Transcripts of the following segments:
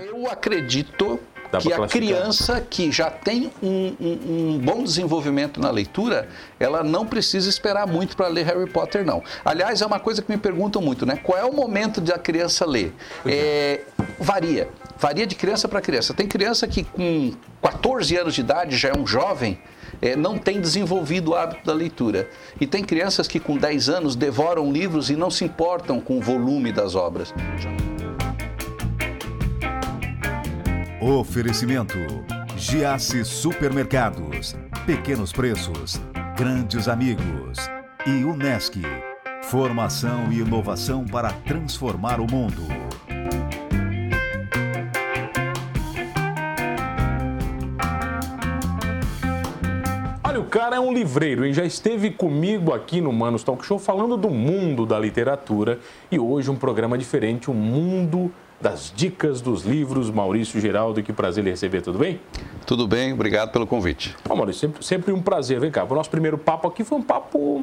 Eu acredito que a criança que já tem um, um, um, bom desenvolvimento na leitura, ela não precisa esperar muito para ler Harry Potter, não. Aliás, é uma coisa que me perguntam muito, né? Qual é o momento da criança ler? É, varia. Varia de criança para criança. Tem criança que com 14 anos de idade já é um jovem, é, não tem desenvolvido o hábito da leitura. E tem crianças que com 10 anos devoram livros e não se importam com o volume das obras. Oferecimento: Giasse Supermercados, Pequenos Preços, Grandes Amigos. E Unesc. Formação e inovação para transformar o mundo. Olha, o cara é um livreiro. E já esteve comigo aqui no Manos Talk Show falando do mundo da literatura e hoje um programa diferente, o mundo das dicas dos livros. Maurício Geraldo, que prazer lhe receber, tudo bem? Tudo bem, obrigado pelo convite. Bom, Maurício, sempre, sempre um prazer. Vem cá, o nosso primeiro papo aqui foi um papo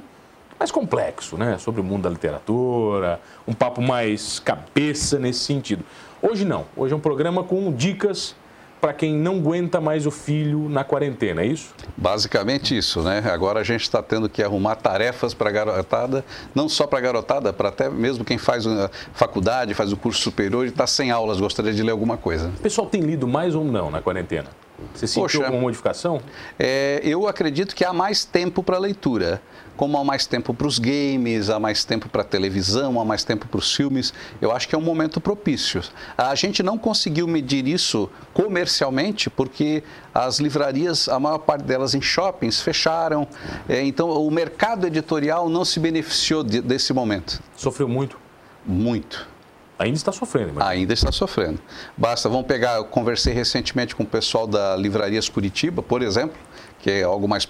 mais complexo, né? Sobre o mundo da literatura, um papo mais cabeça nesse sentido. Hoje não, hoje é um programa com dicas para quem não aguenta mais o filho na quarentena, é isso? Basicamente isso, né? Agora a gente está tendo que arrumar tarefas para a garotada, não só para a garotada, para até mesmo quem faz faculdade, faz o curso superior e está sem aulas, gostaria de ler alguma coisa. O pessoal tem lido mais ou não na quarentena? Você sentiu Poxa, alguma modificação? É, eu acredito que há mais tempo para leitura. Como há mais tempo para os games, há mais tempo para a televisão, há mais tempo para os filmes, eu acho que é um momento propício. A gente não conseguiu medir isso comercialmente porque as livrarias, a maior parte delas em shoppings, fecharam. É, então, o mercado editorial não se beneficiou de, desse momento. Sofreu muito? Muito. Ainda está sofrendo. Mas... Ainda está sofrendo. Basta, vamos pegar, eu conversei recentemente com o pessoal da Livrarias Curitiba, por exemplo, que é algo mais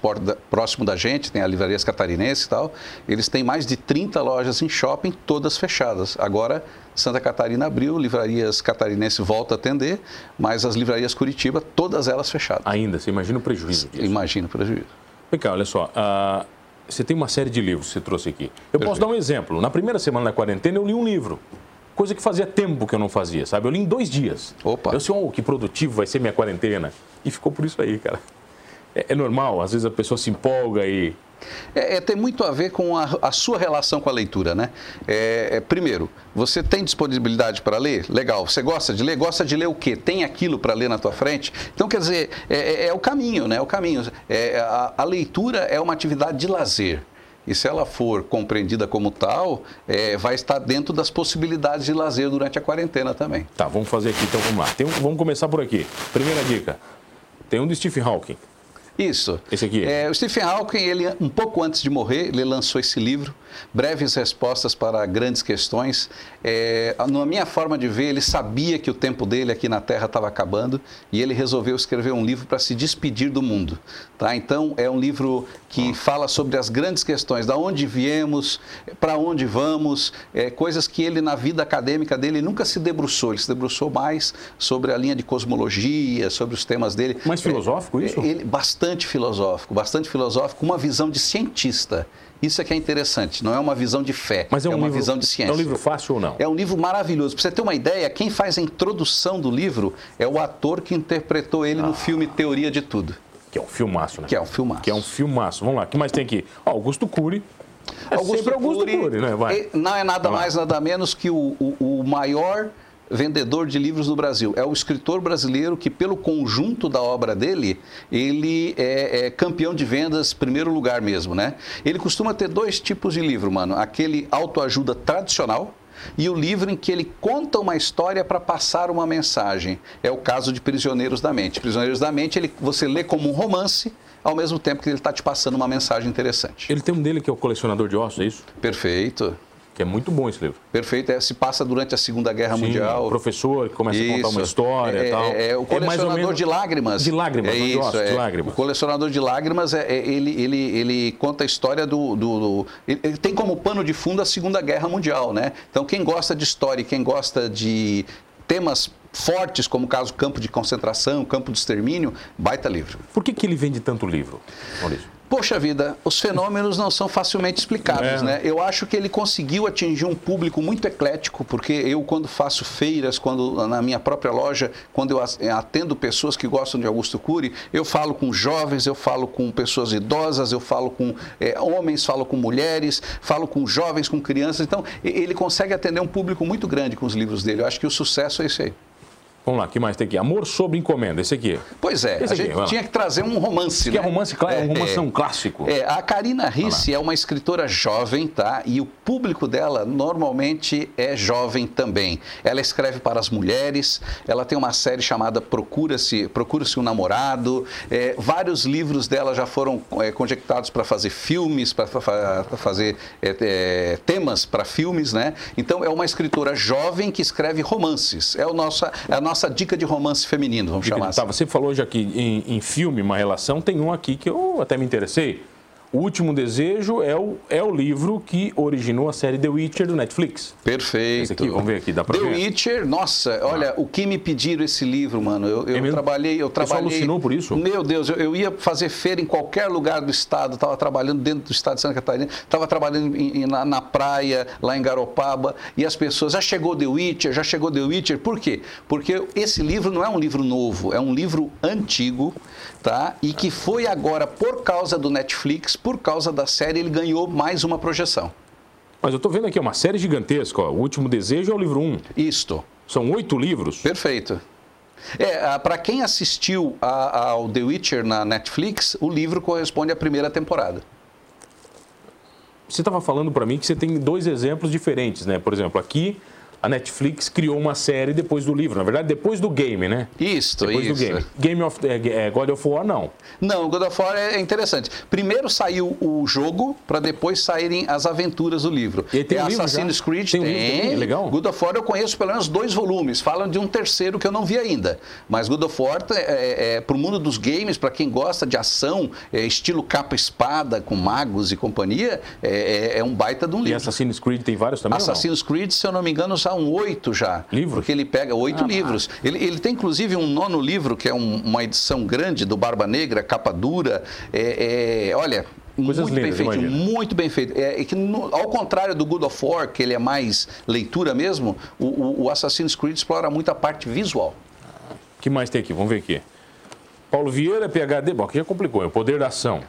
próximo da gente, tem a Livrarias Catarinense e tal. Eles têm mais de 30 lojas em shopping, todas fechadas. Agora, Santa Catarina abriu, Livrarias Catarinense volta a atender, mas as Livrarias Curitiba, todas elas fechadas. Ainda, você imagina o prejuízo disso? Imagina o prejuízo. Vem cá, olha só, uh, você tem uma série de livros que você trouxe aqui. Eu Perfeito. posso dar um exemplo. Na primeira semana da quarentena, eu li um livro coisa que fazia tempo que eu não fazia, sabe? Eu li em dois dias. Opa. Eu sei, oh, que produtivo vai ser minha quarentena. E ficou por isso aí, cara. É, é normal, às vezes a pessoa se empolga e. É, é, tem muito a ver com a, a sua relação com a leitura, né? É, é, primeiro, você tem disponibilidade para ler? Legal. Você gosta de ler? Gosta de ler o quê? Tem aquilo para ler na tua frente? Então, quer dizer, é, é, é o caminho, né? É o caminho. A, a leitura é uma atividade de lazer. E se ela for compreendida como tal, é, vai estar dentro das possibilidades de lazer durante a quarentena também. Tá, vamos fazer aqui então, vamos lá. Um, vamos começar por aqui. Primeira dica: tem um do Stephen Hawking. Isso. Esse aqui? É, o Stephen Hawking, ele, um pouco antes de morrer, ele lançou esse livro, Breves Respostas para Grandes Questões. É, na minha forma de ver, ele sabia que o tempo dele aqui na Terra estava acabando e ele resolveu escrever um livro para se despedir do mundo. Tá? Então, é um livro que fala sobre as grandes questões, da onde viemos, para onde vamos, é, coisas que ele, na vida acadêmica dele, nunca se debruçou. Ele se debruçou mais sobre a linha de cosmologia, sobre os temas dele. Mais filosófico é, isso? Ele, bastante filosófico, bastante filosófico, uma visão de cientista. Isso é que é interessante, não é uma visão de fé, Mas é, um é uma livro, visão de ciência. É um livro fácil ou não? É um livro maravilhoso. Para você ter uma ideia, quem faz a introdução do livro é o ator que interpretou ele ah. no filme Teoria de Tudo. Que é um filmaço, né? Que é um filmaço. Que é um filmaço. Vamos lá, o que mais tem aqui? Augusto Cury. É Augusto sempre Augusto Cury, Cury né? Vai. Não é nada mais, nada menos que o, o, o maior vendedor de livros no Brasil. É o escritor brasileiro que, pelo conjunto da obra dele, ele é, é, campeão de vendas, primeiro lugar mesmo, né? Ele costuma ter dois tipos de livro, mano. Aquele autoajuda tradicional, e o livro em que ele conta uma história para passar uma mensagem. É o caso de Prisioneiros da Mente. Prisioneiros da Mente, ele, você lê como um romance, ao mesmo tempo que ele está te passando uma mensagem interessante. Ele tem um dele que é o Colecionador de Ossos, é isso? Perfeito. Que é muito bom esse livro. Perfeito, é, se passa durante a Segunda Guerra Sim, Mundial. O professor que começa isso. a contar uma história é, tal. É, é o colecionador menos... de lágrimas. De lágrimas, é isso, gosto, é, de lágrimas. O colecionador de lágrimas, é, é, ele, ele, ele conta a história do... do, do ele, ele, tem como pano de fundo a Segunda Guerra Mundial, né? Então, quem gosta de história e quem gosta de temas fortes, como o caso campo de concentração, campo de extermínio, baita livro. Por que, que ele vende tanto livro, Maurício? Poxa vida, os fenômenos não são facilmente explicados, é. né? Eu acho que ele conseguiu atingir um público muito eclético, porque eu, quando faço feiras, quando na minha própria loja, quando eu atendo pessoas que gostam de Augusto Cury, eu falo com jovens, eu falo com pessoas idosas, eu falo com é, homens, falo com mulheres, falo com jovens, com crianças. Então, ele consegue atender um público muito grande com os livros dele. Eu acho que o sucesso é esse aí. Vamos lá, o que mais tem aqui? Amor sob encomenda, esse aqui. Pois é, esse a gente tinha que trazer um romance, que é né? é romance, claro, é, um romance é, clássico. É, a Karina Risse é uma escritora jovem, tá? E o público dela normalmente é jovem também. Ela escreve para as mulheres, ela tem uma série chamada Procura-se Procura-se um Namorado. É, vários livros dela já foram é, conjectados para fazer filmes, para fazer é, é, temas para filmes, né? Então é uma escritora jovem que escreve romances. É, o nosso, é a nossa dica de romance feminino, vamos dica chamar assim. Tá, você falou já que em, em filme, uma relação, tem um aqui que eu até me interessei. O Último Desejo é o, é o livro que originou a série The Witcher do Netflix. Perfeito. Esse aqui, vamos ver aqui, dá pra The ver? The Witcher, nossa, olha, o que me pediram esse livro, mano. Eu, eu é trabalhei, eu trabalhei. Você alucinou por isso? Meu Deus, eu, eu, ia fazer feira em qualquer lugar do estado, estava trabalhando dentro do estado de Santa Catarina, estava trabalhando em, na, na, praia, lá em Garopaba, e as pessoas, já chegou The Witcher, já chegou The Witcher. Por quê? Porque esse livro não é um livro novo, é um livro antigo, tá? E que foi agora, por causa do Netflix, por causa da série, ele ganhou mais uma projeção. Mas eu estou vendo aqui uma série gigantesca. Ó. O Último Desejo é o livro 1. Isto. São oito livros. Perfeito. É, para quem assistiu a, ao The Witcher na Netflix, o livro corresponde à primeira temporada. Você estava falando para mim que você tem dois exemplos diferentes, né? Por exemplo, aqui a Netflix criou uma série depois do livro. Na verdade, depois do game, né? Isso, depois isso. do game. Game of é, God of War, não. Não, God of War é interessante. Primeiro saiu o jogo, para depois saírem as aventuras do livro. E tem é um Assassin's? Creed tem. Um tem. Legal. God of War eu conheço pelo menos dois volumes. Falam de um terceiro que eu não vi ainda. Mas God of War, é, é, é para o mundo dos games, para quem gosta de ação, é, estilo capa-espada, com magos e companhia, é, é, é, um baita de um livro. E Assassin's Creed tem vários também? Assassin's Creed, se eu não me engano, já são oito já. Livro? Porque ele pega oito ah, livros. Ele, ele tem inclusive um nono livro, que é um, uma edição grande do Barba Negra, capa dura. É, é, olha, Coisas muito lindas, bem feito, imagina. muito bem feito. É, é que no, ao contrário do God of War, que ele é mais leitura mesmo, o, o, o Assassin's Creed explora muito a parte visual. O que mais tem aqui? Vamos ver aqui. Paulo Vieira, PHD, bom, aqui já complicou, é o poder da ação.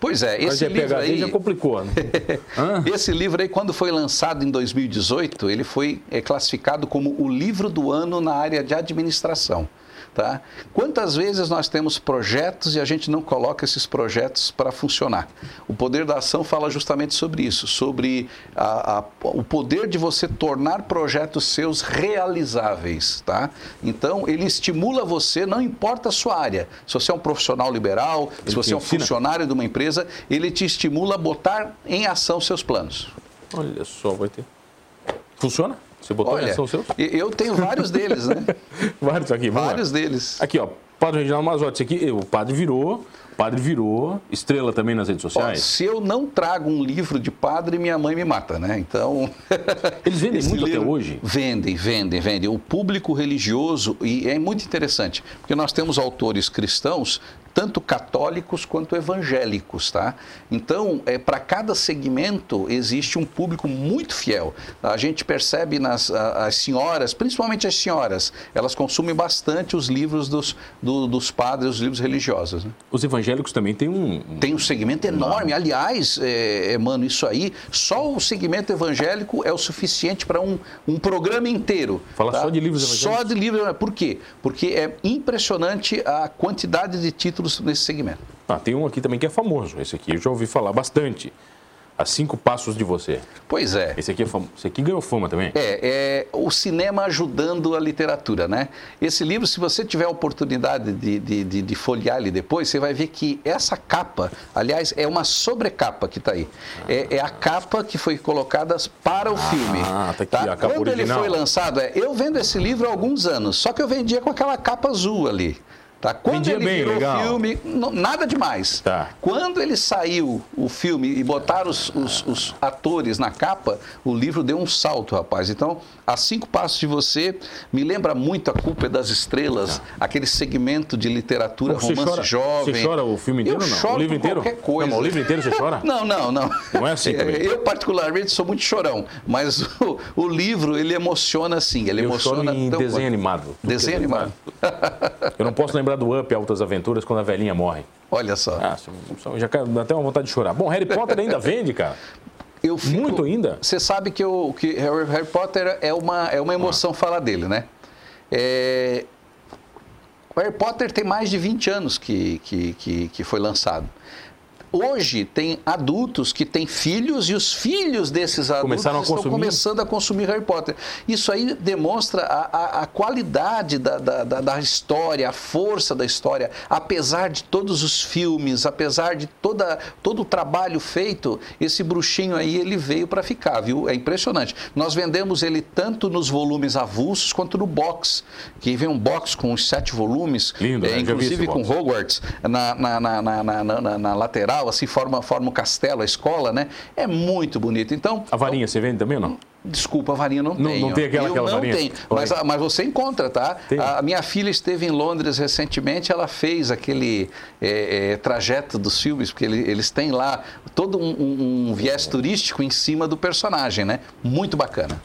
Pois é, esse Mas livro aí já complicou. Né? esse livro aí, quando foi lançado em 2018, ele foi é, classificado como o livro do ano na área de administração. Tá? Quantas vezes nós temos projetos e a gente não coloca esses projetos para funcionar? O poder da ação fala justamente sobre isso, sobre a, a, o poder de você tornar projetos seus realizáveis. Tá? Então, ele estimula você, não importa a sua área, se você é um profissional liberal, ele se você é um funcionário de uma empresa, ele te estimula a botar em ação seus planos. Olha só, vai ter. Funciona? Você botou Olha, são seus? Eu tenho vários deles, né? vários aqui, vamos Vários lá. deles. Aqui, ó. Padre Reginaldo Mazotti, aqui, o padre virou, o padre virou, estrela também nas redes sociais. Ó, se eu não trago um livro de padre, minha mãe me mata, né? Então. Eles vendem muito livro, até hoje? Vendem, vendem, vendem. O público religioso, e é muito interessante, porque nós temos autores cristãos tanto católicos quanto evangélicos, tá? Então, é, para cada segmento existe um público muito fiel. A gente percebe nas as senhoras, principalmente as senhoras, elas consumem bastante os livros dos, do, dos padres, os livros religiosos. Né? Os evangélicos também têm um... Tem um segmento enorme. Aliás, é, é, mano, isso aí, só o segmento evangélico é o suficiente para um, um programa inteiro. Fala tá? só de livros evangélicos? Só de livros. Por quê? Porque é impressionante a quantidade de títulos nesse segmento. Ah, tem um aqui também que é famoso. Esse aqui eu já ouvi falar bastante. A Cinco Passos de Você. Pois é. Esse aqui, é fam... Esse aqui ganhou fama também. É, é o cinema ajudando a literatura, né? Esse livro, se você tiver a oportunidade de, de, de, de folhear ele depois, você vai ver que essa capa, aliás, é uma sobrecapa que está aí. É, é, a capa que foi colocada para o ah, filme. Ah, tá aqui, tá? a capa Quando original. ele foi lançado, é, eu vendo esse livro há alguns anos, só que eu vendia com aquela capa azul ali. Tá? Quando Vendia ele bem, virou legal. filme, não- nada demais. Tá. Quando ele saiu o filme e botaram os, os- os atores na capa, o livro deu um salto, rapaz. Então, A Cinco Passos de Você me lembra muito A Culpa é das Estrelas, aquele segmento de literatura, Você romance chora, jovem. você chora o filme inteiro Eu não? choro o livro inteiro? qualquer coisa. Não, o livro inteiro você chora? Não, não, não. Não é assim também. Eu, particularmente, sou muito chorão, mas o, o livro, ele emociona assim, ele Eu choro emociona... em tão- desenho animado. Desenho animado. Eu não posso lembrar do Up Altas Aventuras quando a velhinha morre. Olha só. Ah, já dá até uma vontade de chorar. Bom, Harry Potter ainda vende, cara. Eu fico- Muito ainda? Você sabe que, o, que Harry, Potter é uma, é uma emoção falar dele, né? É, o Harry Potter tem mais de 20 anos que, que, que, que foi lançado. Hoje tem adultos que têm filhos e os filhos desses adultos estão consumir? começando a consumir Harry Potter. Isso aí demonstra a, a- a qualidade da, da, da- história, a força da história. Apesar de todos os filmes, apesar de toda, todo o trabalho feito, esse bruxinho aí ele veio para ficar, viu? É impressionante. Nós vendemos ele tanto nos volumes avulsos quanto no box, que vem um box com os sete volumes, Lindo, é, né? Inclusive com box. Hogwarts na, na, na, na, na- lateral, assim, forma, forma o castelo, a escola, né? É muito bonito. Então, A varinha você vende também ou não? Desculpa, a varinha não, Não- tenho. não tem aquela- Eu aquela não varinha? tenho, mas, mas você encontra, tá? Tem. A minha filha esteve em Londres recentemente, ela fez aquele é, é, trajeto dos filmes, porque ele- eles têm lá todo um, um- um viés turístico em cima do personagem, né? Muito bacana.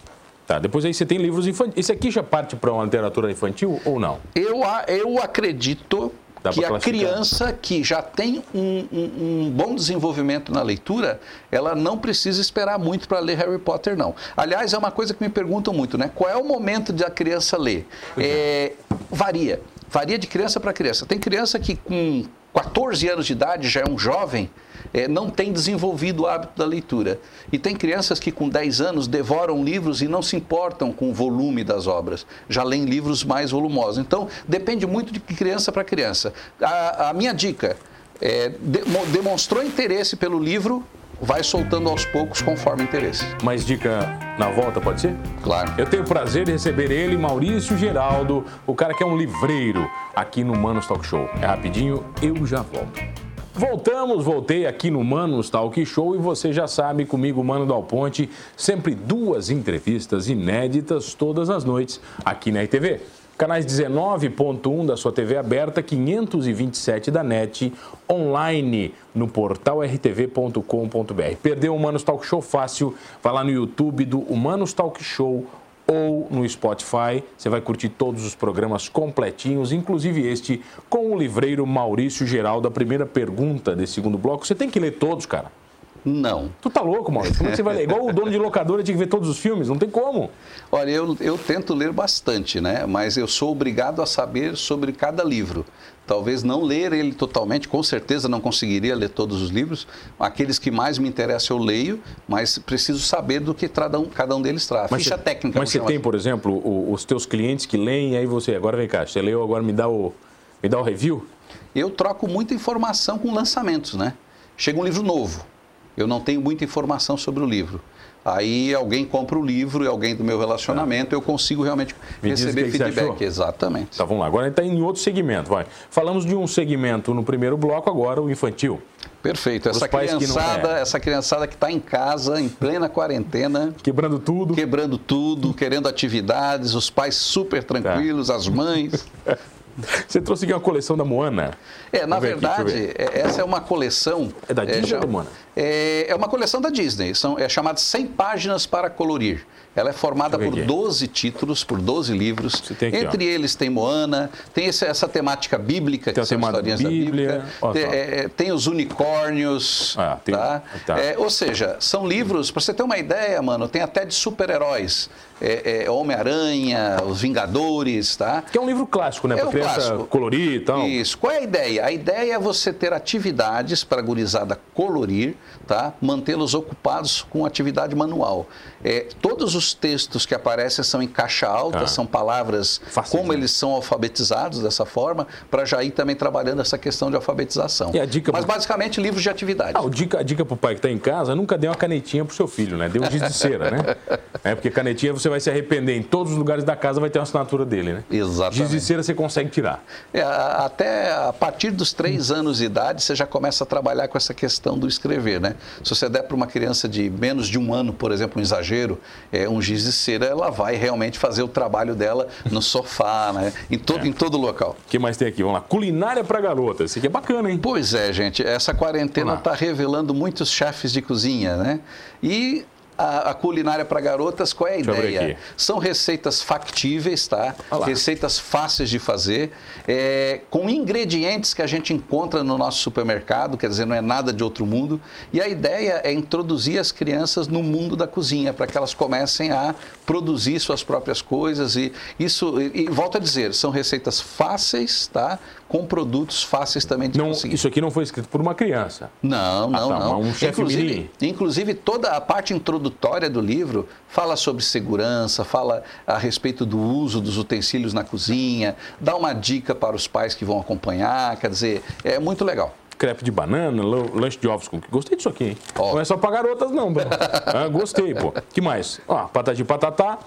Tá, depois aí você tem livros infantis. Esse aqui já parte para uma literatura infantil ou não? Eu, eu acredito Dá que a criança que já tem um, um- um bom desenvolvimento na leitura, ela não precisa esperar muito para ler Harry Potter, não. Aliás, é uma coisa que me perguntam muito, né? Qual é o momento de a criança ler? É, varia. Varia de criança para criança. Tem criança que com 14 anos de idade já é um jovem, é, não tem desenvolvido o hábito da leitura. E tem crianças que com 10 anos devoram livros e não se importam com o volume das obras, já leem livros mais volumosos. Então, depende muito de criança para criança. A, a minha dica é, demo- demonstrou interesse pelo livro, vai soltando aos poucos conforme interesse. Mais dica na volta, pode ser? Claro. Eu tenho o prazer de receber ele, Maurício Geraldo, o cara que é um livreiro aqui no Manos Talk Show. É rapidinho, eu já volto. Voltamos, voltei aqui no Manos Talk Show e você já sabe, comigo, Mano Dal Ponte, sempre duas entrevistas inéditas todas as noites aqui na RTV. Canais 19.1 da sua TV aberta, 527 da NET, online no portal rtv.com.br. Perdeu o Humanos Talk Show fácil? Vai lá no YouTube do Humanos Talk Show ou no Spotify. Você vai curtir todos os programas completinhos, inclusive este com o livreiro Maurício Geraldo. Primeira pergunta desse segundo bloco. Você tem que ler todos, cara. Não. Tu tá louco, Maurício? Como é que você vai ler? Igual o dono de locadora tinha que ver todos os filmes, não tem como. Olha, eu, eu tento ler bastante, né? Mas eu sou obrigado a saber sobre cada livro. Talvez não ler ele totalmente, com certeza não conseguiria ler todos os livros. Aqueles que mais me interessam eu leio, mas preciso saber do que cada um, cada um deles traz. Ficha você, técnica. Mas você chamar tem, por exemplo, o- os teus clientes que leem e aí você, agora vem cá, você leu, agora me dá o, me dá o review? Eu troco muita informação com lançamentos, né? Chega um livro novo, eu não tenho muita informação sobre o livro. Aí alguém compra o livro e alguém do meu relacionamento, eu consigo realmente Me receber feedback. Exatamente. Tá, vamos lá. Agora a gente está em outro segmento, vai. Falamos de um segmento no primeiro bloco, agora o infantil. Perfeito. Essa não- criançada, é. essa criançada que está em casa, em plena quarentena, Quebrando tudo. quebrando tudo, querendo atividades, os pais super Tá. tranquilos, as mães. Você trouxe aqui uma coleção da Moana. É, na Vamos ver aqui, verdade, é- essa é uma coleção. É da Disney ou chama- da Moana? É, é uma coleção da Disney. São, é chamada 100 páginas para colorir. Ela é formada por ver aqui. 12 títulos, por 12 livros. Aqui, Entre eles tem Moana, tem esse- essa temática bíblica, Tem que são historinhas Bíblia, da Bíblia. ó, Tem, é, é, tem os unicórnios. Ah, tem- tá? tá. É, ou seja, são livros, para você ter uma ideia, mano, tem até de super-heróis. É, é, Homem-Aranha, Os Vingadores, tá? Que é um livro clássico, né? É Para criança clássico. colorir e tal. Isso. Qual é a ideia? A ideia é você ter atividades para a gurizada colorir, tá? Mantê-los ocupados com atividade manual. É, todos os textos que aparecem são em caixa alta, Ah. são palavras como eles são alfabetizados dessa forma, para já ir também trabalhando essa questão de alfabetização. E a dica- Mas basicamente livros de atividade. Ah, o dica, a dica pro pai que está em casa, nunca dê uma canetinha pro seu filho, né? Dê um giz de cera, né? É, porque canetinha você você vai se arrepender em todos os lugares da casa, vai ter uma assinatura dele, né? Exatamente. Giz de cera você consegue tirar. É, até a partir dos três anos de idade, você já começa a trabalhar com essa questão do escrever, né? Se você der para uma criança de menos de um ano, por exemplo, um exagero, é, um giz de cera, ela vai realmente fazer o trabalho dela no sofá, né? Em todo, é. em todo local. O que mais tem aqui? Vamos lá. Culinária para garotas. Isso aqui é bacana, hein? Pois é, gente. Essa quarentena está revelando muitos chefes de cozinha, né? E a, a culinária para garotas, qual é a ideia? São receitas factíveis, tá? Receitas fáceis de fazer, é, com ingredientes que a gente encontra no nosso supermercado, quer dizer, não é nada de outro mundo. E a ideia é introduzir as crianças no mundo da cozinha, para que elas comecem a produzir suas próprias coisas. E isso, e, e volto a dizer, são receitas fáceis, tá? com produtos fáceis também de não, conseguir. Isso aqui não foi escrito por uma criança. Não, não, ah, tá, não. Um inclusive, inclusive, toda a parte introdutória do livro fala sobre segurança, fala a respeito do uso dos utensílios na cozinha, dá uma dica para os pais que vão acompanhar, quer dizer, é muito legal crepe de banana, lanche de ovos com Gostei disso aqui, hein? Não é só para garotas, não, ah, gostei, pô. que mais? Ó, patati patatá,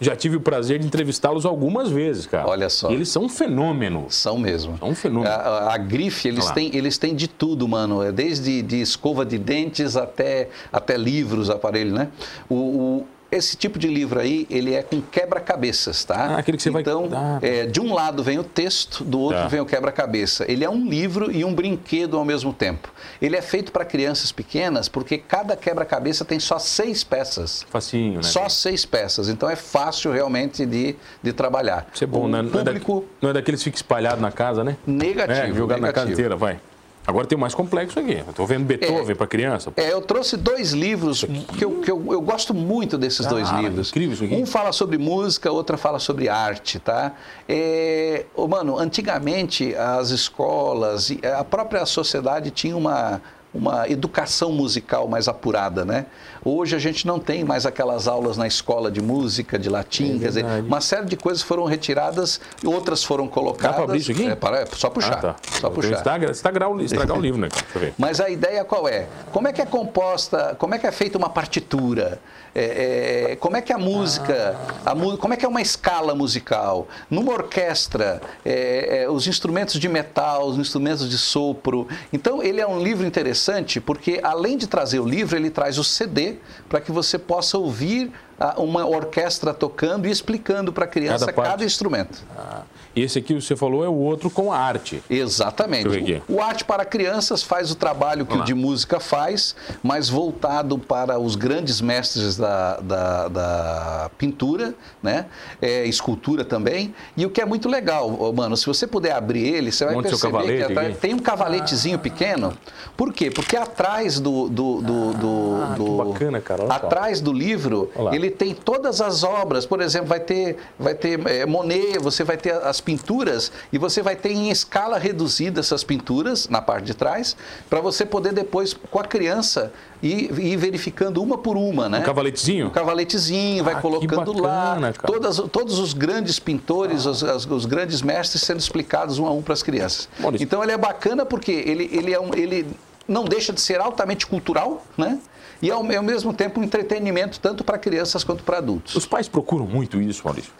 já tive o prazer de entrevistá-los algumas vezes, cara. Olha só. E eles são um fenômeno. São mesmo. São um fenômeno. A, a, a grife, eles têm, eles têm de tudo, mano. É desde de escova de dentes até, até livros, aparelho, né? O, o esse tipo de livro aí, ele é com quebra-cabeças, tá? Ah, aquele que você então, vai... Então, é, de um lado vem o texto, do outro tá. vem o quebra-cabeça. Ele é um livro e um brinquedo ao mesmo tempo. Ele é feito para crianças pequenas porque cada quebra-cabeça tem só seis peças. Facinho, né? Só seis peças. Então é fácil realmente de, de trabalhar. Isso é bom, né? Não, é público... não é daqueles que fica espalhado na casa, né? Negativo. É, jogado negativo. na casa inteira, vai. Agora tem o mais complexo aqui. Estou vendo Beethoven é, para criança. É, eu trouxe dois livros que, eu, que eu, eu, gosto muito desses ah, dois livros. Incrível isso aqui. Um fala sobre música, outro fala sobre arte, tá? É, oh, mano, antigamente as escolas, a própria sociedade tinha uma uma educação musical mais apurada, né? Hoje a gente não tem mais aquelas aulas na escola de música, de latim, é quer dizer, uma série de coisas foram retiradas, outras foram colocadas. Dá para abrir isso aqui? É, para, é só puxar. Ah, tá. Só puxar. Estragar, estragar, o, estragar o livro, né? Deixa eu ver. Mas a ideia qual é? Como é que é composta, como é que é feita uma partitura? É, é, como é que a música, ah. a, como é que é uma escala musical? Numa orquestra, é, é, os instrumentos de metal, os instrumentos de sopro. Então, ele é um livro interessante porque, além de trazer o livro, ele traz o CD para que você possa ouvir uma orquestra tocando e explicando para a criança cada, cada instrumento. Ah. E esse aqui você falou é o outro com a arte. Exatamente. O, o, Arte para Crianças faz o trabalho que o de música faz, mas voltado para os grandes mestres da, da, da pintura, né? É, escultura também. E o que é muito legal, mano, se você puder abrir ele, você vai perceber que atrás, tem um cavaletezinho ah. pequeno. Por quê? Porque atrás do. do, do, do, ah, do bacana, cara. atrás do livro, ele tem todas as obras. Por exemplo, vai ter, vai ter é, Monet, você vai ter as pinturas e você vai ter em escala reduzida essas pinturas na parte de trás, para você poder depois, com a criança, ir, ir, verificando uma por uma, né? Um cavaletezinho? Um cavaletezinho, vai ah, colocando bacana, lá. Todas, todos os grandes pintores, ah. os, os, os, grandes mestres sendo explicados um a um para as crianças. Então ele é bacana porque ele, ele, é um, ele não deixa de ser altamente cultural, né? E ao, ao mesmo tempo um entretenimento tanto para crianças quanto para adultos. Os pais procuram muito isso, Maurício?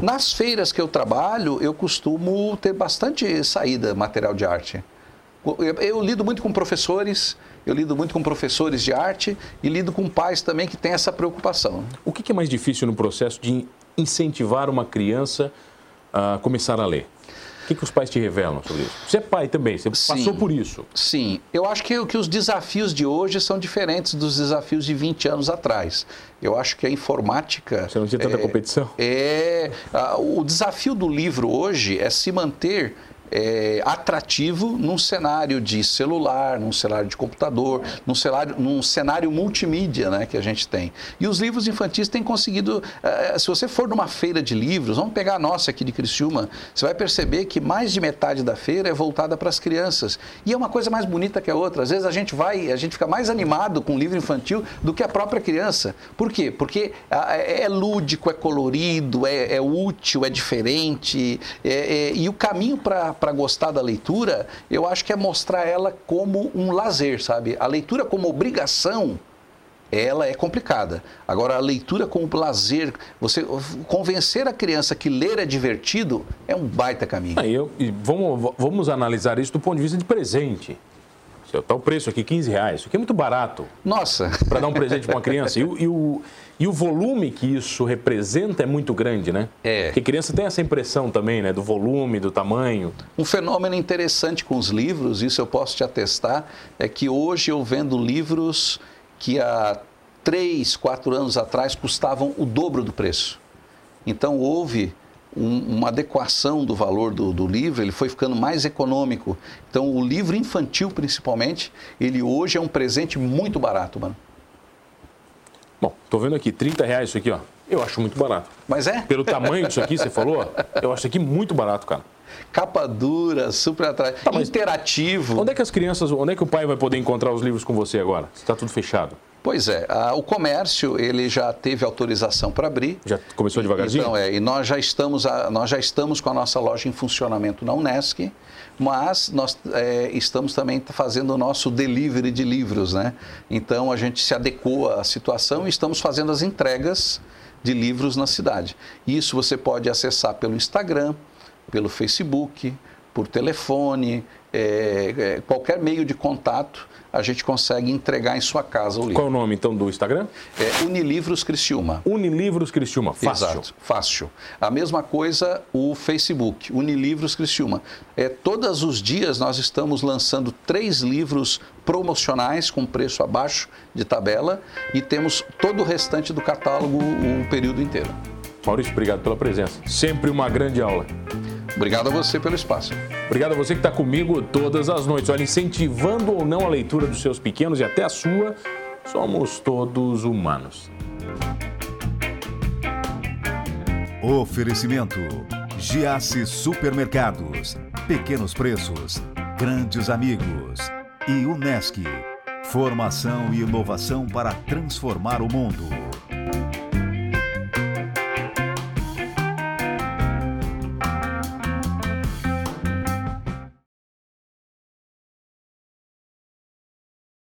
Nas feiras que eu trabalho, eu costumo ter bastante saída material de arte. Eu, eu, lido muito com professores, eu lido muito com professores de arte e lido com pais também que têm essa preocupação. O que é mais difícil no processo de incentivar uma criança a começar a ler? Que, que os pais te revelam sobre isso? Você é pai também, você sim, passou por isso. Sim, eu acho que, que os desafios de hoje são diferentes dos desafios de 20 anos atrás. Eu acho que a informática. Você não tinha tanta é, competição? É. o desafio do livro hoje é se manter é, atrativo num cenário de celular, num cenário de computador, num cenário, num cenário multimídia né, que a gente tem. E os livros infantis têm conseguido, é, se você for numa feira de livros, vamos pegar a nossa aqui de Criciúma, você vai perceber que mais de metade da feira é voltada para as crianças. E é uma coisa mais bonita que a outra. Às vezes a gente vai, a gente fica mais animado com o livro infantil do que a própria criança. Por quê? Porque é lúdico, é colorido, é, é útil, é diferente. É, é, e o caminho para para gostar da leitura, eu acho que é mostrar ela como um lazer, sabe? A leitura como obrigação ela é complicada. Agora, a leitura com lazer, você convencer a criança que ler é divertido, é um baita caminho. Ah, eu, vamos, vamos analisar isso do ponto de vista de presente. Está o preço aqui, 15 reais. Isso aqui é muito barato. Nossa! Para dar um presente para uma criança. E, e, o, e o volume que isso representa é muito grande, né? É. Porque criança tem essa impressão também, né? Do volume, do tamanho. Um fenômeno interessante com os livros, isso eu posso te atestar, é que hoje eu vendo livros que há três, quatro anos atrás custavam o dobro do preço. Então houve um, uma adequação do valor do, do, livro, ele foi ficando mais econômico. Então, o livro infantil, principalmente, ele hoje é um presente muito barato, mano. Bom, tô vendo aqui, 30 reais isso aqui, ó. Eu acho muito barato. Mas é? Pelo tamanho disso aqui, você falou, eu acho isso aqui muito barato, cara. Capa dura, super atrativo, tá, interativo. Onde é que as crianças, onde é que o pai vai poder encontrar os livros com você agora? Está tudo fechado? Pois é, a, o comércio ele já teve autorização para abrir. Já começou devagarzinho? Então é, e nós já estamos a, nós já estamos com a nossa loja em funcionamento na Unesc, mas nós é, estamos também fazendo o nosso delivery de livros, né? Então a gente se adequou à situação e estamos fazendo as entregas de livros na cidade. Isso você pode acessar pelo Instagram, pelo Facebook, por telefone, é, é, qualquer meio de contato a gente consegue entregar em sua casa o livro. Qual o nome, então, do Instagram? É Unilivros Criciúma. Unilivros Criciúma, fácil. Exato, fácil. A mesma coisa o Facebook, Unilivros Criciúma. É, todos os dias nós estamos lançando três livros promocionais com preço abaixo de tabela e temos todo o restante do catálogo o período inteiro. Maurício, obrigado pela presença. Sempre uma grande aula. Obrigado a você pelo espaço. Obrigado a você que está comigo todas as noites. Olha, incentivando ou não a leitura dos seus pequenos e até a sua, somos todos humanos. Oferecimento: Giasse Supermercados. Pequenos preços, grandes amigos. E Unesc. Formação e inovação para transformar o mundo.